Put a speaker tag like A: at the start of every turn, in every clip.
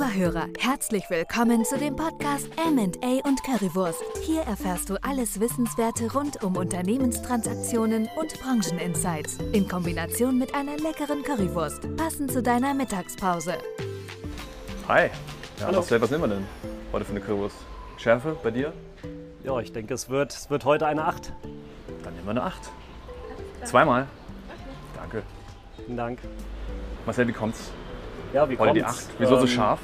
A: Lieber Hörer, herzlich willkommen zu dem Podcast M&A und Currywurst. Hier erfährst du alles Wissenswerte rund um Unternehmenstransaktionen und Brancheninsights in Kombination mit einer leckeren Currywurst, passend zu deiner Mittagspause.
B: Hi. Ja,
C: Hallo.
B: Marcel, was nehmen wir denn heute für eine Currywurst? Schärfe bei dir?
C: Ja, ich denke, es wird, es wird heute eine 8.
B: Dann nehmen wir eine 8. Zweimal. Danke.
C: Vielen Dank.
B: Marcel, wie kommt's?
C: Ja, wie
B: Heute die
C: kommt's?
B: 8. Wieso so
C: Ähm,
B: scharf?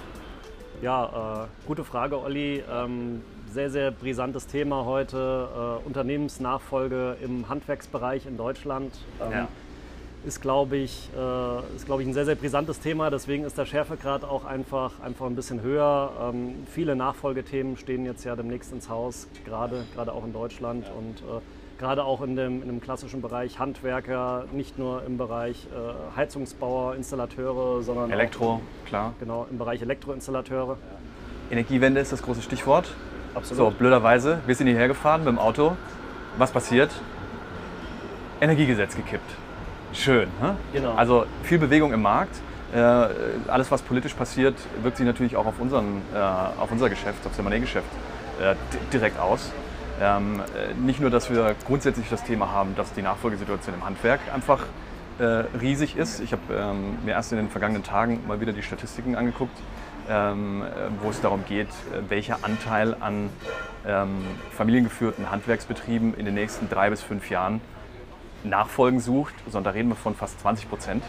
C: Ja, äh, gute Frage, Olli. Ähm, sehr, sehr brisantes Thema heute. Äh, Unternehmensnachfolge im Handwerksbereich in Deutschland. Ähm,
B: Ja.
C: Ist, glaube ich, äh, ist, glaube ich, ein sehr, sehr brisantes Thema. Deswegen ist der Schärfegrad auch einfach, einfach ein bisschen höher. Ähm, viele Nachfolgethemen stehen jetzt ja demnächst ins Haus, gerade, auch in Deutschland. Und äh, gerade auch in dem, in dem klassischen Bereich Handwerker, nicht nur im Bereich äh, Heizungsbauer, Installateure, sondern
B: Elektro,
C: auch,
B: klar.
C: genau, im Bereich Elektroinstallateure.
B: Energiewende ist das große Stichwort.
C: Absolut.
B: So, blöderweise, wir sind hierher gefahren mit dem Auto. Was passiert? Energiegesetz gekippt. Schön. Hä?
C: Genau.
B: Also viel Bewegung im Markt. Äh, alles, was politisch passiert, wirkt sich natürlich auch auf, unseren, äh, auf unser Geschäft, auf das M&A-Geschäft äh, di- direkt aus. Ähm, äh, nicht nur, dass wir grundsätzlich das Thema haben, dass die Nachfolgesituation im Handwerk einfach äh, riesig ist. Ich habe ähm, mir erst in den vergangenen Tagen mal wieder die Statistiken angeguckt, ähm, äh, wo es darum geht, äh, welcher Anteil an ähm, familiengeführten Handwerksbetrieben in den nächsten drei bis fünf Jahren Nachfolgen sucht, sondern da reden wir von fast 20 Prozent,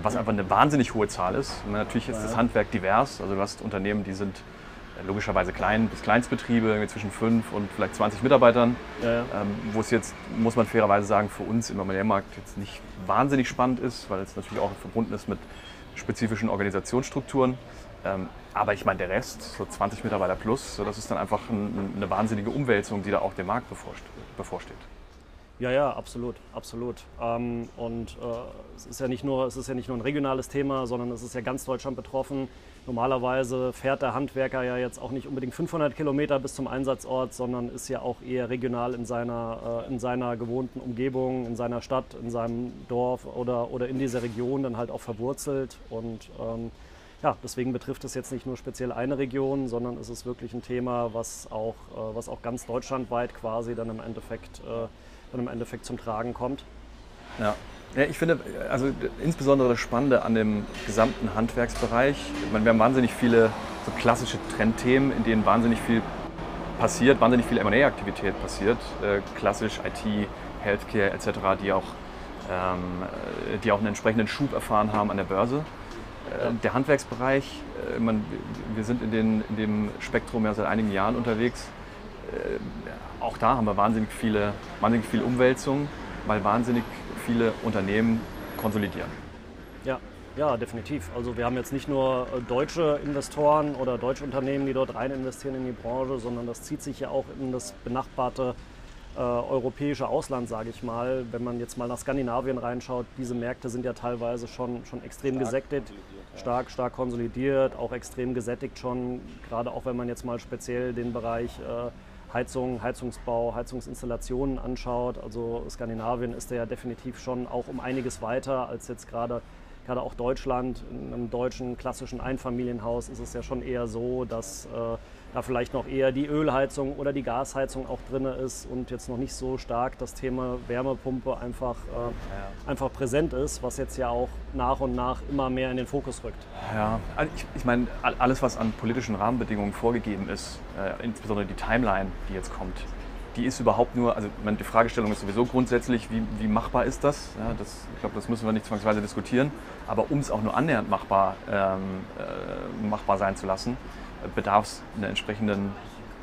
B: was einfach eine wahnsinnig hohe Zahl ist. Natürlich ist das Handwerk divers, also du hast Unternehmen, die sind logischerweise Klein- bis Kleinstbetriebe zwischen 5 und vielleicht 20 Mitarbeitern,
C: Ja, ja.
B: ähm, wo es jetzt, muss man fairerweise sagen, für uns im M&A-Markt jetzt nicht wahnsinnig spannend ist, weil es natürlich auch verbunden ist mit spezifischen Organisationsstrukturen. Ähm, aber ich meine, der Rest, so 20 Mitarbeiter plus, so, das ist dann einfach ein, eine wahnsinnige Umwälzung, die da auch dem Markt bevorst- bevorsteht.
C: Ja, ja, absolut, absolut. Ähm, und äh, es ist ja nicht nur, es ist ja nicht nur ein regionales Thema, sondern es ist ja ganz Deutschland betroffen. Normalerweise fährt der Handwerker ja jetzt auch nicht unbedingt 500 Kilometer bis zum Einsatzort, sondern ist ja auch eher regional in seiner, äh, in seiner gewohnten Umgebung, in seiner Stadt, in seinem Dorf oder, oder in dieser Region dann halt auch verwurzelt. Und ähm, ja, deswegen betrifft es jetzt nicht nur speziell eine Region, sondern es ist wirklich ein Thema, was auch, äh, was auch ganz deutschlandweit quasi dann im Endeffekt, äh, dann im Endeffekt zum Tragen kommt.
B: Ja. Ja, ich finde, also insbesondere das Spannende an dem gesamten Handwerksbereich, ich meine, wir haben wahnsinnig viele so klassische Trendthemen, in denen wahnsinnig viel passiert, wahnsinnig viel M&A-Aktivität passiert, äh, klassisch IT, Healthcare etc., die auch, ähm, äh, die auch einen entsprechenden Schub erfahren haben an der Börse. Äh, Der Handwerksbereich, äh, man, wir sind in, den, in dem Spektrum ja seit einigen Jahren unterwegs. Auch da haben wir wahnsinnig viele, wahnsinnig viel Umwälzung, weil wahnsinnig viele Unternehmen konsolidieren.
C: Ja, ja, definitiv. Also wir haben jetzt nicht nur äh, deutsche Investoren oder deutsche Unternehmen, die dort rein investieren in die Branche, sondern das zieht sich ja auch in das benachbarte äh, europäische Ausland, sage ich mal. Wenn man jetzt mal nach Skandinavien reinschaut, diese Märkte sind ja teilweise schon, schon extrem gesättigt, stark, stark konsolidiert, auch extrem gesättigt schon, gerade auch wenn man jetzt mal speziell den Bereich äh, Heizung, Heizungsbau, Heizungsinstallationen anschaut. Also Skandinavien ist da ja definitiv schon auch um einiges weiter als jetzt gerade gerade auch Deutschland. In einem deutschen klassischen Einfamilienhaus ist es ja schon eher so, dass äh, da vielleicht noch eher die Ölheizung oder die Gasheizung auch drin ist und jetzt noch nicht so stark das Thema Wärmepumpe einfach, äh, einfach präsent ist, was jetzt ja auch nach und nach immer mehr in den Fokus rückt.
B: Ja, also ich, ich meine, all- alles, was an politischen Rahmenbedingungen vorgegeben ist, äh, insbesondere die Timeline, die jetzt kommt, die ist überhaupt nur, also meine, die Fragestellung ist sowieso grundsätzlich, wie, wie machbar ist das? Ja, das? Ich glaube, das müssen wir nicht zwangsweise diskutieren. Aber um es auch nur annähernd machbar, ähm, äh, machbar sein zu lassen, bedarf es einer entsprechenden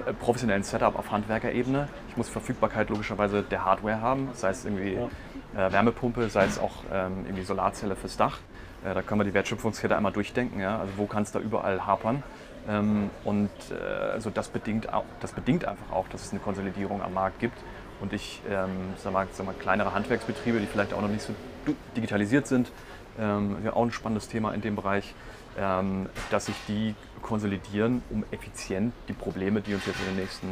B: äh, professionellen Setup auf Handwerkerebene. Ich muss Verfügbarkeit logischerweise der Hardware haben, sei es irgendwie äh, Wärmepumpe, sei es auch ähm, irgendwie Solarzelle fürs Dach. Äh, da können wir die Wertschöpfungskette einmal durchdenken. Ja? Also wo kann es da überall hapern? Ähm, und äh, also das, bedingt auch, das bedingt einfach auch, dass es eine Konsolidierung am Markt gibt. Und ich ähm, sag mal, sag mal, kleinere Handwerksbetriebe, die vielleicht auch noch nicht so digitalisiert sind, ähm, ja auch ein spannendes Thema in dem Bereich, dass sich die konsolidieren, um effizient die Probleme, die uns jetzt in den nächsten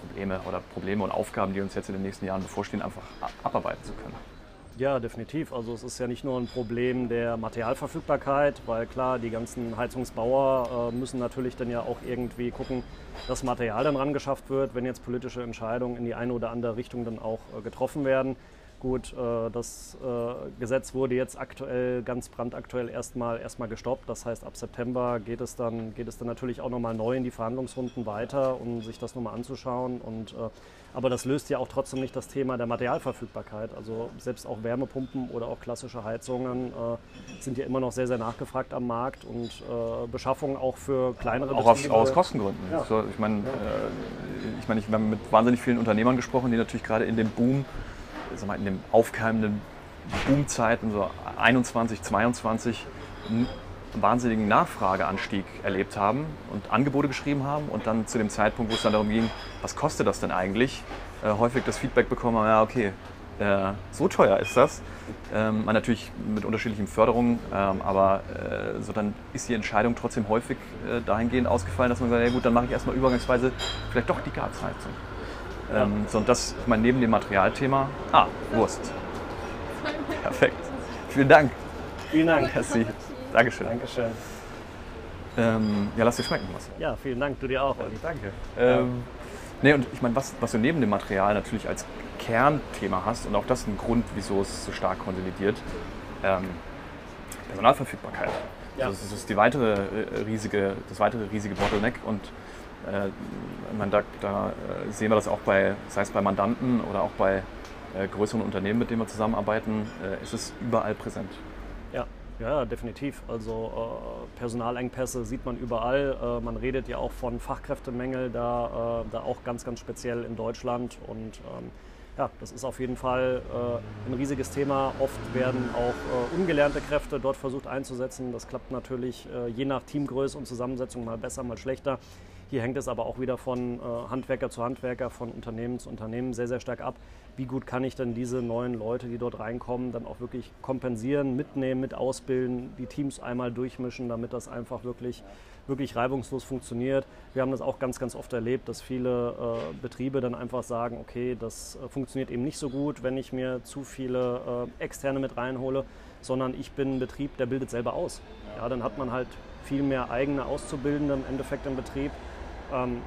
B: Probleme oder Probleme und Aufgaben, die uns jetzt in den nächsten Jahren bevorstehen, einfach abarbeiten zu können.
C: Ja, definitiv. Also es ist ja nicht nur ein Problem der Materialverfügbarkeit, weil klar, die ganzen Heizungsbauer äh, müssen natürlich dann ja auch irgendwie gucken, dass Material dann rangeschafft wird, wenn jetzt politische Entscheidungen in die eine oder andere Richtung dann auch äh, getroffen werden. Gut, äh, das äh, Gesetz wurde jetzt aktuell, ganz brandaktuell erstmal, erstmal gestoppt. Das heißt, ab September geht es dann, geht es dann natürlich auch nochmal neu in die Verhandlungsrunden weiter, um sich das nochmal anzuschauen. Und, äh, aber das löst ja auch trotzdem nicht das Thema der Materialverfügbarkeit. Also selbst auch Wärmepumpen oder auch klassische Heizungen sind ja immer noch sehr, sehr nachgefragt am Markt und Beschaffung auch für kleinere
B: Auch aus, aus Kostengründen. Ja. So, ich meine, ich, mein, ich habe mit wahnsinnig vielen Unternehmern gesprochen, die natürlich gerade in dem Boom sag mal, in den aufkeimenden Boomzeiten, so 21, 22, einen wahnsinnigen Nachfrageanstieg erlebt haben und Angebote geschrieben haben und dann zu dem Zeitpunkt, wo es dann darum ging, was kostet das denn eigentlich, äh, häufig das Feedback bekommen, ja okay, äh, so teuer ist das. Ähm, man natürlich mit unterschiedlichen Förderungen, ähm, aber äh, so dann ist die Entscheidung trotzdem häufig äh, dahingehend ausgefallen, dass man sagt, ja gut, dann mache ich erstmal übergangsweise vielleicht doch die Gasheizung. Ähm, so, und das, ich meine, neben dem Materialthema. Ah, Wurst. Perfekt. Vielen Dank.
C: Vielen Dank.
B: Merci. Dankeschön.
C: Dankeschön.
B: Ähm, ja, lass dir schmecken, was.
C: Ja, vielen Dank. Du dir auch, Olli.
B: Danke. Ähm, nee, und ich meine, was, was du neben dem Material natürlich als Kernthema hast, und auch das ist ein Grund, wieso es so stark konsolidiert, ähm, Personalverfügbarkeit. Ja. Also das ist die weitere äh, riesige, das weitere riesige Bottleneck und man, da, da, äh, sehen wir das auch bei, sei es bei Mandanten oder auch bei äh, größeren Unternehmen, mit denen wir zusammenarbeiten, äh, ist es überall präsent.
C: Ja, ja, definitiv. Also äh, Personalengpässe sieht man überall. Äh, man redet ja auch von Fachkräftemängel, da, da auch ganz, ganz speziell in Deutschland. Und ähm, ja, das ist auf jeden Fall äh, ein riesiges Thema. Oft werden auch äh, ungelernte Kräfte dort versucht einzusetzen. Das klappt natürlich äh, je nach Teamgröße und Zusammensetzung mal besser, mal schlechter. Hier hängt es aber auch wieder von äh, Handwerker zu Handwerker, von Unternehmen zu Unternehmen sehr, sehr stark ab. Wie gut kann ich denn diese neuen Leute, die dort reinkommen, dann auch wirklich kompensieren, mitnehmen, mit ausbilden, die Teams einmal durchmischen, damit das einfach wirklich, wirklich reibungslos funktioniert. Wir haben das auch ganz, ganz oft erlebt, dass viele äh, Betriebe dann einfach sagen, okay, das äh, funktioniert eben nicht so gut, wenn ich mir zu viele äh, Externe mit reinhole, sondern ich bin ein Betrieb, der bildet selber aus. Ja, dann hat man halt viel mehr eigene Auszubildende im Endeffekt im Betrieb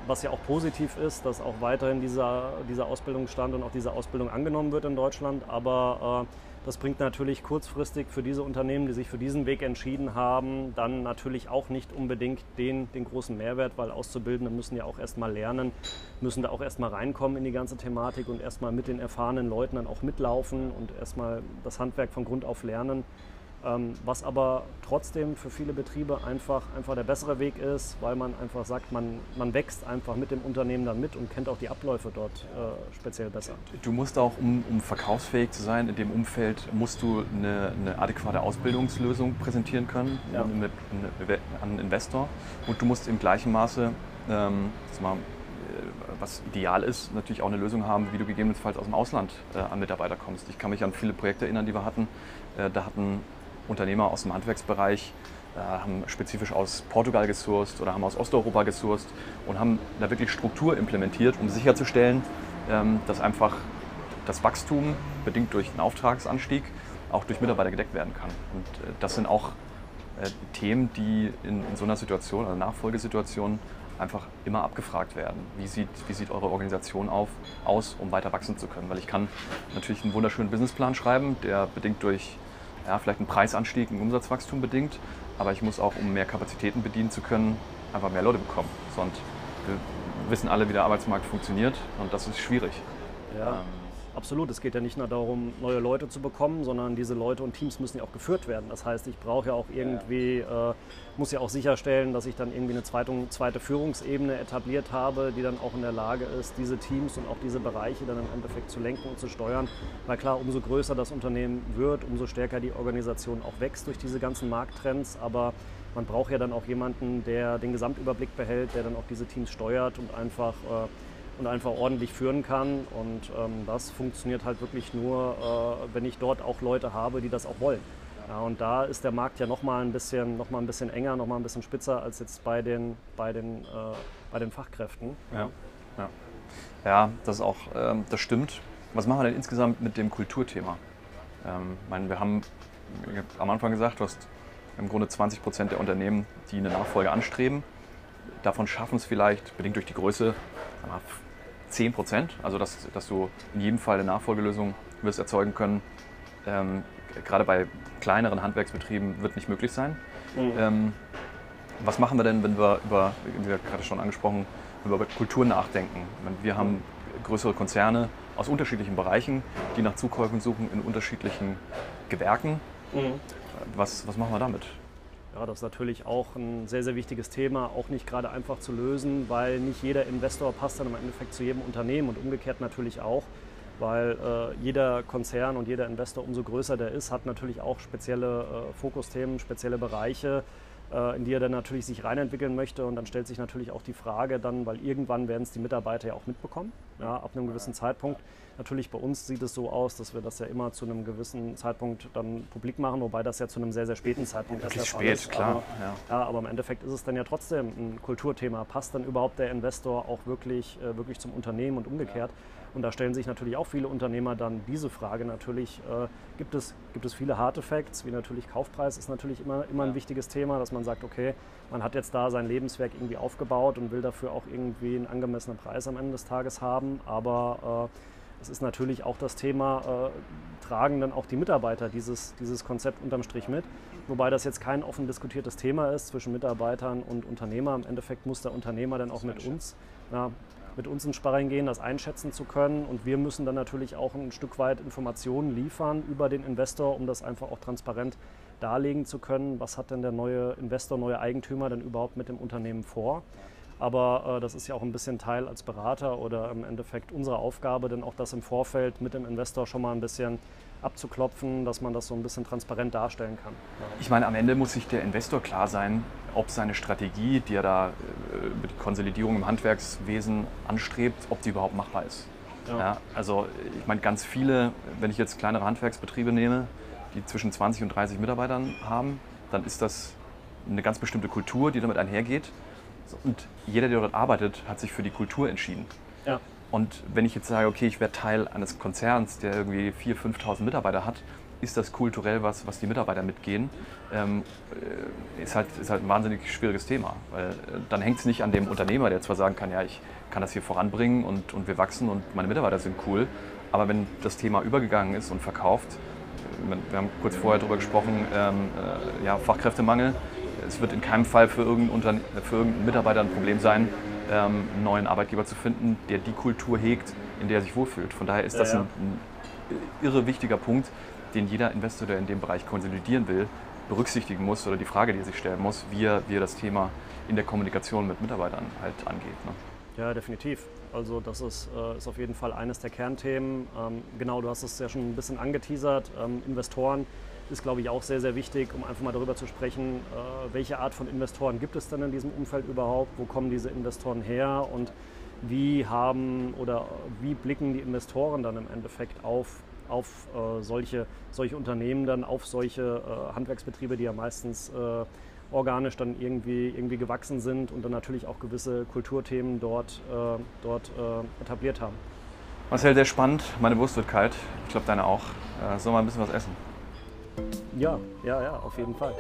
C: was ja auch positiv ist, dass auch weiterhin dieser, dieser Ausbildungsstand und auch diese Ausbildung angenommen wird in Deutschland. Aber äh, das bringt natürlich kurzfristig für diese Unternehmen, die sich für diesen Weg entschieden haben, dann natürlich auch nicht unbedingt den, den großen Mehrwert, weil Auszubildende müssen ja auch erstmal lernen, müssen da auch erstmal reinkommen in die ganze Thematik und erstmal mit den erfahrenen Leuten dann auch mitlaufen und erstmal das Handwerk von Grund auf lernen. Ähm, was aber trotzdem für viele Betriebe einfach, einfach der bessere Weg ist, weil man einfach sagt, man, man wächst einfach mit dem Unternehmen dann mit und kennt auch die Abläufe dort äh, speziell besser.
B: Du musst auch, um, um, verkaufsfähig zu sein in dem Umfeld, musst du eine, eine adäquate Ausbildungslösung präsentieren können ja. mit, mit, an einen Investor und du musst im gleichen Maße, ähm, mal, äh, was ideal ist, natürlich auch eine Lösung haben, wie du gegebenenfalls aus dem Ausland äh, an Mitarbeiter kommst. Ich kann mich an viele Projekte erinnern, die wir hatten. Äh, da hatten Unternehmer aus dem Handwerksbereich äh, haben spezifisch aus Portugal gesourced oder haben aus Osteuropa gesourced und haben da wirklich Struktur implementiert, um sicherzustellen, ähm, dass einfach das Wachstum, bedingt durch den Auftragsanstieg, auch durch Mitarbeiter gedeckt werden kann. Und äh, das sind auch äh, Themen, die in, in so einer Situation, einer Nachfolgesituation, einfach immer abgefragt werden. Wie sieht, wie sieht eure Organisation auf, aus, um weiter wachsen zu können? Weil ich kann natürlich einen wunderschönen Businessplan schreiben, der bedingt durch ja, vielleicht einen Preisanstieg, ein Umsatzwachstum bedingt, aber ich muss auch, um mehr Kapazitäten bedienen zu können, einfach mehr Leute bekommen. Sonst wir wissen alle, wie der Arbeitsmarkt funktioniert und das ist schwierig.
C: Ja. Ähm, Absolut, es geht ja nicht nur darum, neue Leute zu bekommen, sondern diese Leute und Teams müssen ja auch geführt werden. Das heißt, ich brauche ja auch irgendwie, äh, muss ja auch sicherstellen, dass ich dann irgendwie eine zweite, zweite Führungsebene etabliert habe, die dann auch in der Lage ist, diese Teams und auch diese Bereiche dann im Endeffekt zu lenken und zu steuern. Weil klar, umso größer das Unternehmen wird, umso stärker die Organisation auch wächst durch diese ganzen Markttrends. Aber man braucht ja dann auch jemanden, der den Gesamtüberblick behält, der dann auch diese Teams steuert und einfach äh, und einfach ordentlich führen kann. Und ähm, das funktioniert halt wirklich nur, äh, wenn ich dort auch Leute habe, die das auch wollen. Ja, und da ist der Markt ja nochmal ein bisschen, noch mal ein bisschen enger, nochmal ein bisschen spitzer als jetzt bei den, bei den, äh, bei den Fachkräften.
B: Ja, ja. ja das auch, ähm, das stimmt. Was machen wir denn insgesamt mit dem Kulturthema? Ähm, meine, wir haben am Anfang gesagt, du hast im Grunde 20 Prozent der Unternehmen, die eine Nachfolge anstreben. Davon schaffen es vielleicht, bedingt durch die Größe, 10 Prozent. Also, dass, dass du in jedem Fall eine Nachfolgelösung wirst erzeugen können. Ähm, gerade bei kleineren Handwerksbetrieben wird nicht möglich sein. Mhm. Ähm, was machen wir denn, wenn wir über, wie wir gerade schon angesprochen, wenn wir über Kultur nachdenken? Wir haben größere Konzerne aus unterschiedlichen Bereichen, die nach Zukäufen suchen in unterschiedlichen Gewerken. Mhm. Was, was machen wir damit?
C: Ja, das ist natürlich auch ein sehr, sehr wichtiges Thema, auch nicht gerade einfach zu lösen, weil nicht jeder Investor passt dann im Endeffekt zu jedem Unternehmen und umgekehrt natürlich auch, weil äh, jeder Konzern und jeder Investor, umso größer der ist, hat natürlich auch spezielle äh, Fokusthemen, spezielle Bereiche, in die er dann natürlich sich reinentwickeln möchte. Und dann stellt sich natürlich auch die Frage dann, weil irgendwann werden es die Mitarbeiter ja auch mitbekommen, ja, ab einem gewissen Zeitpunkt. Natürlich bei uns sieht es so aus, dass wir das ja immer zu einem gewissen Zeitpunkt dann publik machen, wobei das ja zu einem sehr, sehr späten Zeitpunkt
B: erst spät, ist. klar.
C: Aber, ja. ja. aber im Endeffekt ist es dann ja trotzdem ein Kulturthema. Passt dann überhaupt der Investor auch wirklich, äh, wirklich zum Unternehmen und umgekehrt? Und da stellen sich natürlich auch viele Unternehmer dann diese Frage natürlich, äh, gibt, es, gibt es viele harte Facts, wie natürlich Kaufpreis ist natürlich immer, immer ein wichtiges Thema, dass man sagt, okay, man hat jetzt da sein Lebenswerk irgendwie aufgebaut und will dafür auch irgendwie einen angemessenen Preis am Ende des Tages haben, aber äh, es ist natürlich auch das Thema, äh, tragen dann auch die Mitarbeiter dieses, dieses Konzept unterm Strich mit. Wobei das jetzt kein offen diskutiertes Thema ist zwischen Mitarbeitern und Unternehmer. Im Endeffekt muss der Unternehmer dann auch mit uns na, mit uns ins Sparring gehen, das einschätzen zu können. Und wir müssen dann natürlich auch ein Stück weit Informationen liefern über den Investor, um das einfach auch transparent darlegen zu können. Was hat denn der neue Investor, neue Eigentümer denn überhaupt mit dem Unternehmen vor? Aber äh, das ist ja auch ein bisschen Teil als Berater oder im Endeffekt unsere Aufgabe, denn auch das im Vorfeld mit dem Investor schon mal ein bisschen abzuklopfen, dass man das so ein bisschen transparent darstellen kann.
B: Ich meine, am Ende muss sich der Investor klar sein, ob seine Strategie, die er da äh, über die Konsolidierung im Handwerkswesen anstrebt, ob die überhaupt machbar ist. Ja. Ja, also ich meine, ganz viele, wenn ich jetzt kleinere Handwerksbetriebe nehme, die zwischen 20 und 30 Mitarbeitern haben, dann ist das eine ganz bestimmte Kultur, die damit einhergeht. Und jeder, der dort arbeitet, hat sich für die Kultur entschieden. Ja. Und wenn ich jetzt sage, okay, ich werde Teil eines Konzerns, der irgendwie 4.000, 5.000 Mitarbeiter hat, ist das kulturell was, was die Mitarbeiter mitgehen, ähm, äh, ist, halt, ist halt ein wahnsinnig schwieriges Thema. Weil äh, dann hängt es nicht an dem Unternehmer, der zwar sagen kann, ja, ich kann das hier voranbringen und, und wir wachsen und meine Mitarbeiter sind cool, aber wenn das Thema übergegangen ist und verkauft, äh, wir haben kurz vorher darüber gesprochen, ähm, äh, ja, Fachkräftemangel, es wird in keinem Fall für irgendeinen, für irgendeinen Mitarbeiter ein Problem sein, ähm, einen neuen Arbeitgeber zu finden, der die Kultur hegt, in der er sich wohlfühlt. Von daher ist das ja, ja. Ein, ein irre wichtiger Punkt, den jeder Investor, der in dem Bereich konsolidieren will, berücksichtigen muss oder die Frage, die er sich stellen muss, wie er, wie er das Thema in der Kommunikation mit Mitarbeitern halt angeht. Ne?
C: Ja, definitiv. Also das ist, äh, ist auf jeden Fall eines der Kernthemen. Ähm, genau, du hast es ja schon ein bisschen angeteasert. Ähm, Investoren ist, glaube ich, auch sehr, sehr wichtig, um einfach mal darüber zu sprechen, äh, welche Art von Investoren gibt es denn in diesem Umfeld überhaupt, wo kommen diese Investoren her und wie haben oder wie blicken die Investoren dann im Endeffekt auf, auf äh, solche, solche Unternehmen, dann auf solche äh, Handwerksbetriebe, die ja meistens äh, organisch dann irgendwie, irgendwie gewachsen sind und dann natürlich auch gewisse Kulturthemen dort, äh, dort äh, etabliert haben.
B: Marcel, sehr spannend. Meine Wurst wird kalt. Ich glaube, deine auch. sollen wir ein bisschen was essen?
C: Ja, ja, ja, auf jeden Fall.